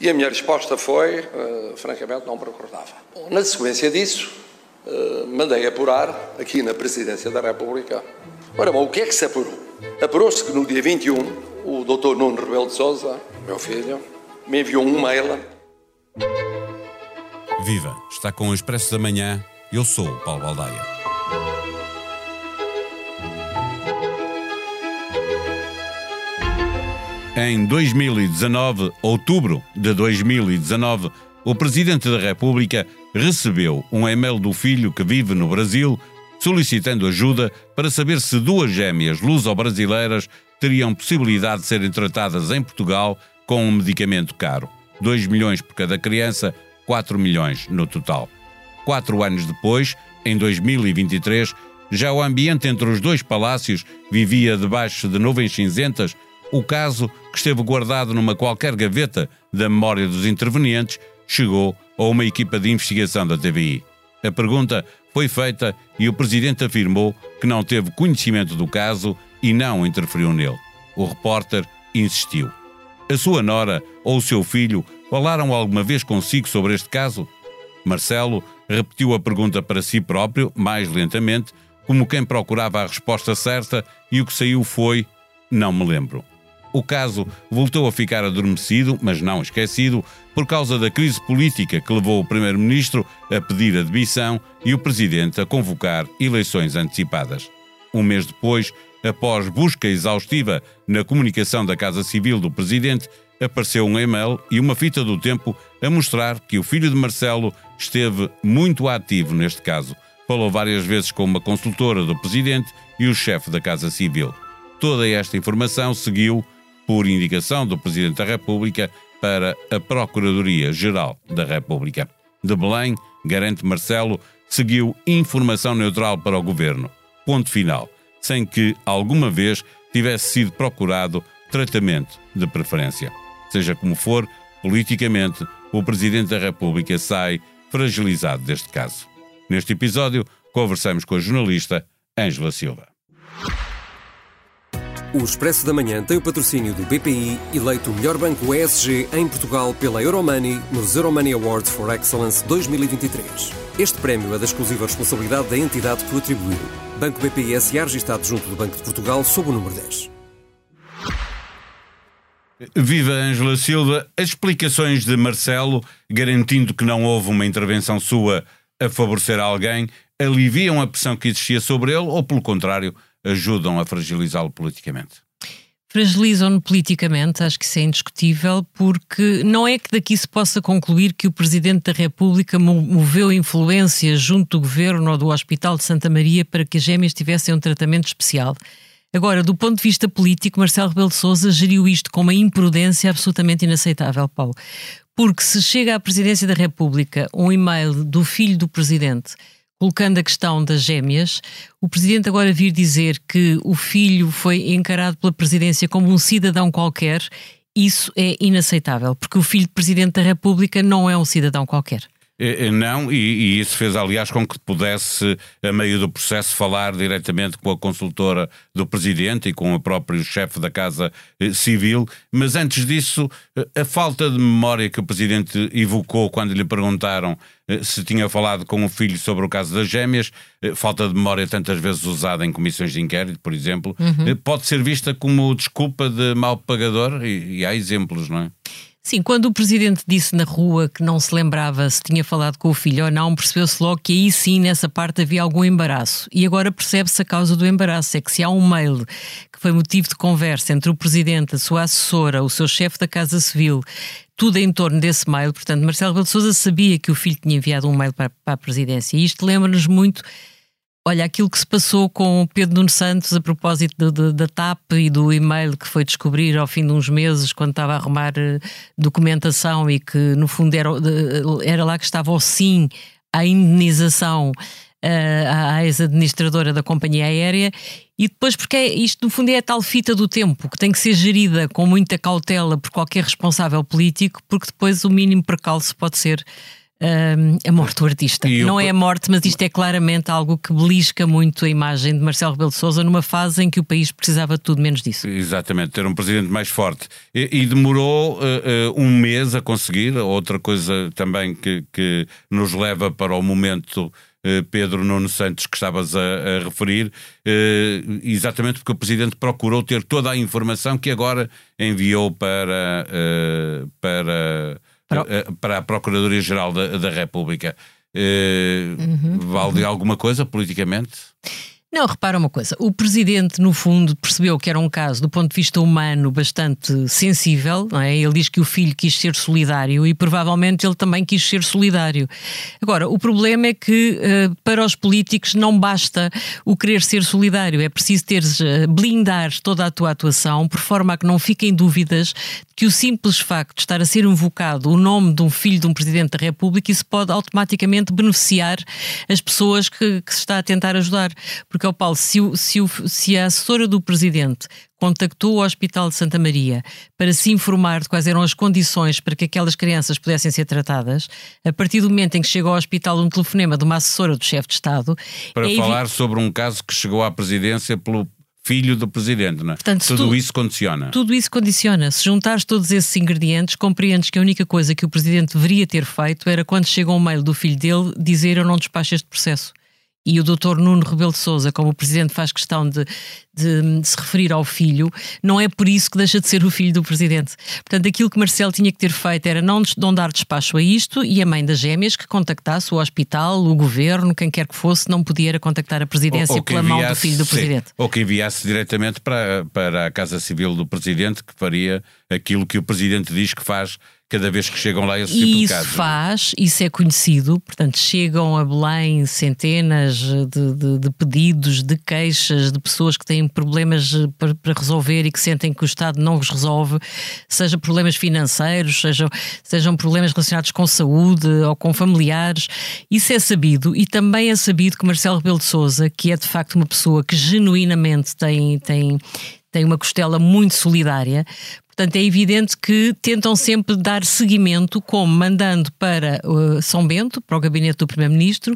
E a minha resposta foi, uh, francamente, não me recordava. Na sequência disso, uh, mandei apurar, aqui na Presidência da República. Ora bom, o que é que se apurou? Apurou-se que no dia 21, o Dr. Nuno Rebelo de Sousa, meu filho, me enviou um mail. Viva! Está com o Expresso da Manhã. Eu sou o Paulo Baldaia. Em 2019, outubro de 2019, o Presidente da República recebeu um e-mail do filho que vive no Brasil solicitando ajuda para saber se duas gêmeas luso-brasileiras teriam possibilidade de serem tratadas em Portugal com um medicamento caro. 2 milhões por cada criança, 4 milhões no total. Quatro anos depois, em 2023, já o ambiente entre os dois palácios vivia debaixo de nuvens cinzentas o caso, que esteve guardado numa qualquer gaveta da memória dos intervenientes, chegou a uma equipa de investigação da TVI. A pergunta foi feita e o presidente afirmou que não teve conhecimento do caso e não interferiu nele. O repórter insistiu. A sua nora ou o seu filho falaram alguma vez consigo sobre este caso? Marcelo repetiu a pergunta para si próprio, mais lentamente, como quem procurava a resposta certa, e o que saiu foi: Não me lembro. O caso voltou a ficar adormecido, mas não esquecido, por causa da crise política que levou o Primeiro-Ministro a pedir a demissão e o Presidente a convocar eleições antecipadas. Um mês depois, após busca exaustiva na comunicação da Casa Civil do Presidente, apareceu um e-mail e uma fita do tempo a mostrar que o filho de Marcelo esteve muito ativo neste caso. Falou várias vezes com uma consultora do Presidente e o chefe da Casa Civil. Toda esta informação seguiu por indicação do Presidente da República para a Procuradoria-Geral da República. De Belém, garante Marcelo, seguiu informação neutral para o Governo. Ponto final. Sem que, alguma vez, tivesse sido procurado tratamento de preferência. Seja como for, politicamente, o Presidente da República sai fragilizado deste caso. Neste episódio, conversamos com a jornalista Ângela Silva. O Expresso da Manhã tem o patrocínio do BPI, eleito o melhor banco ESG em Portugal pela Euromoney nos Euromoney Awards for Excellence 2023. Este prémio é da exclusiva responsabilidade da entidade que o atribuiu. Banco BPI SA registado junto do Banco de Portugal sob o número 10. Viva Ângela Silva. As explicações de Marcelo, garantindo que não houve uma intervenção sua a favorecer alguém, aliviam a pressão que existia sobre ele ou, pelo contrário, ajudam a fragilizá-lo politicamente? Fragilizam-no politicamente, acho que isso é indiscutível, porque não é que daqui se possa concluir que o Presidente da República moveu influência junto do Governo ou do Hospital de Santa Maria para que as gêmeas tivessem um tratamento especial. Agora, do ponto de vista político, Marcelo Rebelo de Sousa geriu isto com uma imprudência absolutamente inaceitável, Paulo. Porque se chega à Presidência da República um e-mail do filho do Presidente colocando a questão das gêmeas, o Presidente agora vir dizer que o filho foi encarado pela Presidência como um cidadão qualquer, isso é inaceitável, porque o filho do Presidente da República não é um cidadão qualquer. Eh, eh, não, e, e, isso fez, aliás, com que pudesse, a meio do processo, falar diretamente com a consultora do Presidente e com o próprio chefe da Casa eh, Civil. Mas antes disso, a falta de memória que o Presidente evocou quando lhe perguntaram se tinha falado com o filho sobre o caso das gêmeas, falta de memória tantas vezes usada em comissões de inquérito, por exemplo, uhum. pode ser vista como desculpa de mau pagador, e, e há exemplos, não é? Sim, quando o presidente disse na rua que não se lembrava se tinha falado com o filho ou não, percebeu-se logo que aí sim, nessa parte, havia algum embaraço. E agora percebe-se a causa do embaraço: é que se há um mail que foi motivo de conversa entre o presidente, a sua assessora, o seu chefe da Casa Civil, tudo em torno desse mail, portanto, Marcelo Rebelo de Souza sabia que o filho tinha enviado um mail para, para a presidência. E isto lembra-nos muito Olha, aquilo que se passou com o Pedro Nuno Santos a propósito da TAP e do e-mail que foi descobrir ao fim de uns meses, quando estava a arrumar uh, documentação e que, no fundo, era, era lá que estava o sim à indenização uh, à ex-administradora da companhia aérea. E depois, porque é, isto, no fundo, é a tal fita do tempo que tem que ser gerida com muita cautela por qualquer responsável político, porque depois o mínimo percalço pode ser a morte do artista. Eu... Não é a morte, mas isto é claramente algo que belisca muito a imagem de Marcelo Rebelo de Sousa numa fase em que o país precisava de tudo menos disso. Exatamente, ter um presidente mais forte. E, e demorou uh, uh, um mês a conseguir. Outra coisa também que, que nos leva para o momento uh, Pedro Nuno Santos que estavas a, a referir, exatamente porque o Presidente procurou ter toda a informação que agora enviou para, para para, eh, para a Procuradoria-Geral da, da República. Uh, uhum, vale alguma coisa politicamente? Não, repara uma coisa. O presidente, no fundo, percebeu que era um caso, do ponto de vista humano, bastante sensível. É? Ele diz que o filho quis ser solidário e provavelmente ele também quis ser solidário. Agora, o problema é que uh, para os políticos não basta o querer ser solidário. É preciso teres, uh, blindar toda a tua atuação por forma a que não fiquem dúvidas que o simples facto de estar a ser invocado o nome de um filho de um Presidente da República, isso pode automaticamente beneficiar as pessoas que, que se está a tentar ajudar. Porque, oh Paulo, se, o, se, o, se a assessora do Presidente contactou o Hospital de Santa Maria para se informar de quais eram as condições para que aquelas crianças pudessem ser tratadas, a partir do momento em que chegou ao hospital um telefonema de uma assessora do chefe de Estado. Para é falar sobre um caso que chegou à presidência pelo filho do presidente, não é? Portanto, tudo tu, isso condiciona. Tudo isso condiciona. Se juntares todos esses ingredientes, compreendes que a única coisa que o presidente deveria ter feito era quando chega um mail do filho dele dizer eu não despacho este processo e o doutor Nuno Rebelo de Sousa, como o Presidente faz questão de, de, de, se referir ao filho, não é por isso que deixa de ser o filho do Presidente. Portanto, aquilo que Marcelo tinha que ter feito era não, não dar despacho a isto e a mãe das gêmeas que contactasse o hospital, o governo, quem quer que fosse, não podia contactar a Presidência ou, ou pela enviasse, mão do filho do Presidente. Sim, ou que enviasse diretamente para, para a Casa Civil do Presidente, que faria aquilo que o Presidente diz que faz cada vez que chegam lá esse tipo de casos. Isso faz, isso é conhecido, portanto, chegam a Belém centenas de, de, de pedidos, de queixas, de pessoas que têm problemas para, para, resolver e que sentem que o Estado não os resolve, seja problemas financeiros, sejam, sejam problemas relacionados com saúde ou com familiares. Isso é sabido e também é sabido que Marcelo Rebelo de Souza, que é de facto uma pessoa que genuinamente tem, tem tem uma costela muito solidária. Portanto, é evidente que tentam sempre dar seguimento, como mandando para uh, São Bento, para o gabinete do Primeiro-Ministro,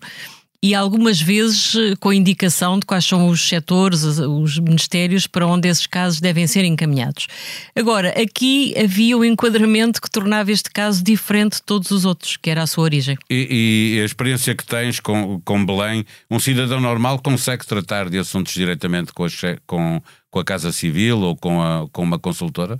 e algumas vezes uh, com indicação de quais são os setores, os ministérios para onde esses casos devem ser encaminhados. Agora, aqui havia um enquadramento que tornava este caso diferente de todos os outros, que era a sua origem. E, e a experiência que tens com, com Belém, um cidadão normal consegue tratar de assuntos diretamente com a, com, com a Casa Civil ou com, a, com uma consultora?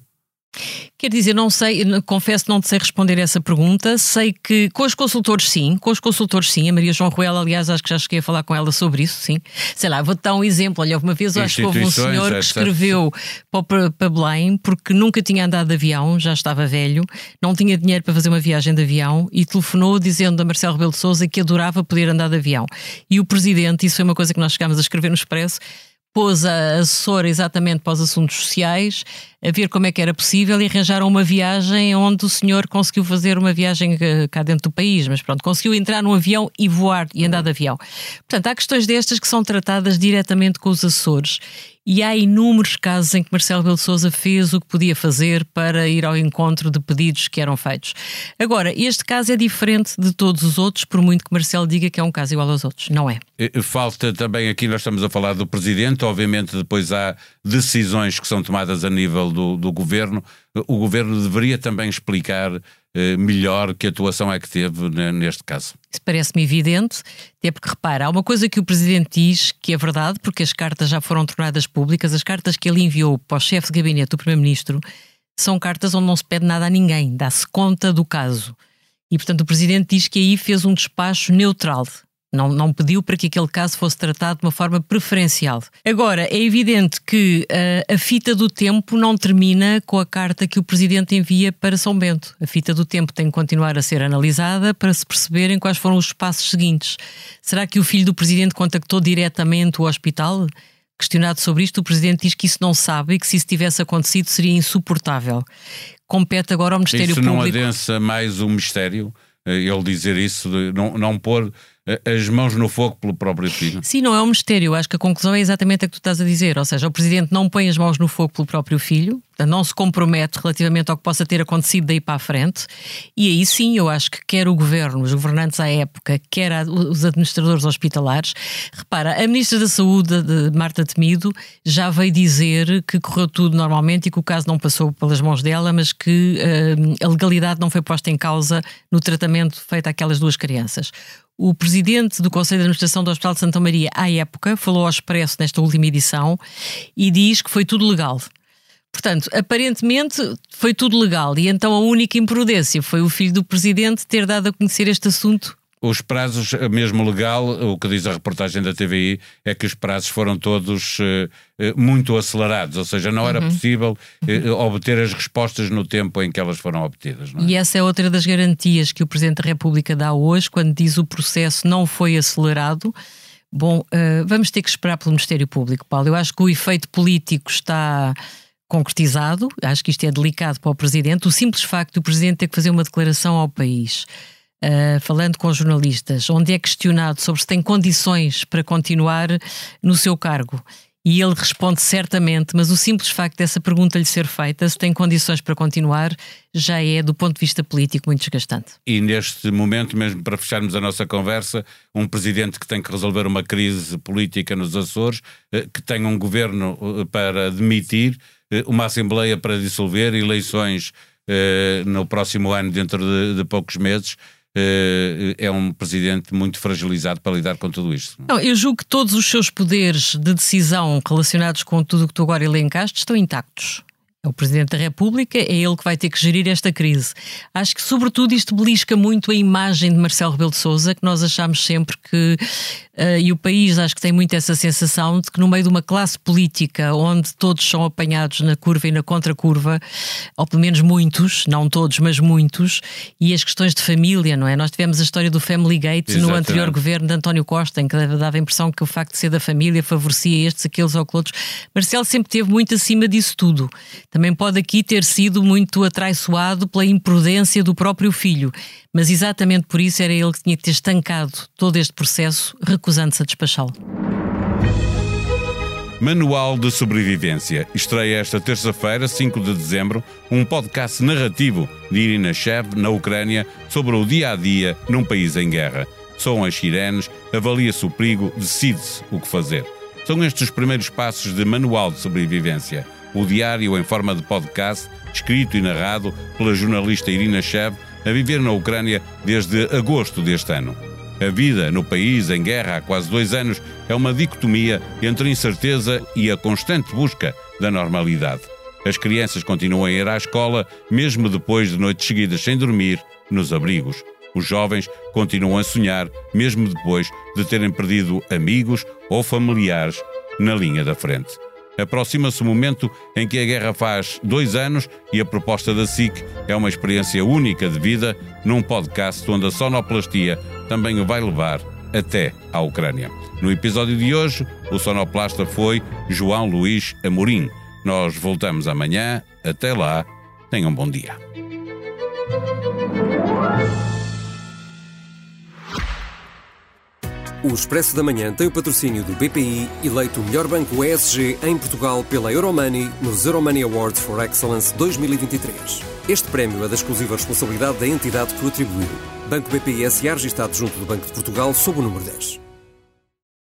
Quer dizer, não sei, confesso não te sei responder essa pergunta. Sei que com os consultores, sim, com os consultores, sim. A Maria João Ruela, aliás, acho que já cheguei a falar com ela sobre isso, sim. Sei lá, vou-te dar um exemplo. Olha, uma vez acho que houve um senhor que escreveu para, para Belém porque nunca tinha andado de avião, já estava velho, não tinha dinheiro para fazer uma viagem de avião e telefonou dizendo a Marcelo Rebelo de Souza que adorava poder andar de avião. E o presidente, isso foi uma coisa que nós chegámos a escrever no Expresso, pôs a assessora exatamente para os assuntos sociais, a ver como é que era possível e arranjaram uma viagem onde o senhor conseguiu fazer uma viagem eh, cá dentro do país, mas pronto, conseguiu entrar num avião e voar e andar de avião. Portanto, há questões destas que são tratadas diretamente com os assessores e há inúmeros casos em que Marcelo Belo Souza fez o que podia fazer para ir ao encontro de pedidos que eram feitos. Agora, este caso é diferente de todos os outros, por muito que Marcelo diga que é um caso igual aos outros. Não é. Falta também aqui, nós estamos a falar do Presidente, obviamente depois há decisões que são tomadas a nível do, do Governo. O Governo deveria também explicar eh, melhor que atuação é que teve neste caso. Isso parece-me evidente, até porque repara, há uma coisa que o Presidente diz que é verdade, porque as cartas já foram tornadas públicas, as cartas que ele enviou para o chefe de gabinete do Primeiro-Ministro são cartas onde não se pede nada a ninguém, dá-se conta do caso. E, portanto, o Presidente diz que aí fez um despacho neutral. Não, não pediu para que aquele caso fosse tratado de uma forma preferencial. Agora, é evidente que uh, a fita do tempo não termina com a carta que o Presidente envia para São Bento. A fita do tempo tem que continuar a ser analisada para se perceberem quais foram os passos seguintes. Será que o filho do Presidente contactou diretamente o hospital? Questionado sobre isto, o Presidente diz que isso não sabe e que se isso tivesse acontecido seria insuportável. Compete agora ao Ministério isso Público. Isso não adensa mais o mistério? Eh, ele dizer isso, não, não pôr as mãos no fogo pelo próprio filho? Sim, não é um mistério. Acho que a conclusão é exatamente a que tu estás a dizer. Ou seja, o Presidente não põe as mãos no fogo pelo próprio filho, não se compromete relativamente ao que possa ter acontecido daí para a frente. E aí sim, eu acho que quer o Governo, os governantes à época, quer os administradores hospitalares. Repara, a Ministra da Saúde, de Marta Temido, já veio dizer que correu tudo normalmente e que o caso não passou pelas mãos dela, mas que uh, a legalidade não foi posta em causa no tratamento feito àquelas duas crianças. O presidente do Conselho de Administração do Hospital de Santa Maria, à época, falou ao Expresso nesta última edição e diz que foi tudo legal. Portanto, aparentemente foi tudo legal e então a única imprudência foi o filho do presidente ter dado a conhecer este assunto os prazos, mesmo legal, o que diz a reportagem da TVI é que os prazos foram todos uh, muito acelerados, ou seja, não era uhum. possível uh, obter as respostas no tempo em que elas foram obtidas. É? E essa é outra das garantias que o Presidente da República dá hoje, quando diz o processo não foi acelerado. Bom, uh, vamos ter que esperar pelo Ministério Público, Paulo. Eu acho que o efeito político está concretizado, acho que isto é delicado para o Presidente. O simples facto do Presidente ter que fazer uma declaração ao país uh, falando com jornalistas, onde é questionado sobre se tem condições para continuar no seu cargo. E ele responde certamente, mas o simples facto dessa pergunta lhe ser feita, se tem condições para continuar, já é, do ponto de vista político, muito desgastante. E neste momento, mesmo para fecharmos a nossa conversa, um presidente que tem que resolver uma crise política nos Açores, eh, que tem um governo eh, para demitir, uma Assembleia para dissolver, eleições no próximo ano, dentro de, de poucos meses. Eh, é um presidente muito fragilizado para lidar com tudo isto. Não, eu julgo que todos os seus poderes de decisão relacionados com tudo o que tu agora elencaste estão intactos. É o Presidente da República, é ele que vai ter que gerir esta crise. Acho que, sobretudo, isto belisca muito a imagem de Marcelo Rebelo de Souza, que nós achamos sempre que Uh, e o país acho que tem muito essa sensação de que no meio de uma classe política onde todos são apanhados na curva e na contracurva, ou pelo menos muitos, não todos, mas muitos, e as questões de família, não é? Nós tivemos a história do Family Gate Exatamente. no anterior governo de António Costa, em que dava a impressão que o facto de ser da família favorecia estes, aqueles ou outros. Marcelo sempre teve muito acima disso tudo. Também pode aqui ter sido muito atraiçoado pela imprudência do próprio filho. Mas exatamente por isso era ele que tinha que ter estancado todo este processo, recusando-se a despachá-lo. Manual de Sobrevivência. Estreia esta terça-feira, 5 de dezembro, um podcast narrativo de Irina Shev, na Ucrânia, sobre o dia a dia num país em guerra. São as sirenes, avalia-se o perigo, decide-se o que fazer. São estes os primeiros passos de Manual de Sobrevivência. O diário em forma de podcast, escrito e narrado pela jornalista Irina Shev, a viver na Ucrânia desde agosto deste ano. A vida no país em guerra há quase dois anos é uma dicotomia entre a incerteza e a constante busca da normalidade. As crianças continuam a ir à escola, mesmo depois de noites seguidas sem dormir, nos abrigos. Os jovens continuam a sonhar, mesmo depois de terem perdido amigos ou familiares na linha da frente. Aproxima-se o momento em que a guerra faz dois anos e a proposta da SIC é uma experiência única de vida num podcast onde a sonoplastia também o vai levar até à Ucrânia. No episódio de hoje, o sonoplasta foi João Luís Amorim. Nós voltamos amanhã. Até lá, tenham um bom dia. O Expresso da Manhã tem o patrocínio do BPI, eleito o melhor banco ESG em Portugal pela Euromoney nos Euromoney Awards for Excellence 2023. Este prémio é da exclusiva responsabilidade da entidade que o atribuiu. Banco BPI SA registado junto do Banco de Portugal sob o número 10.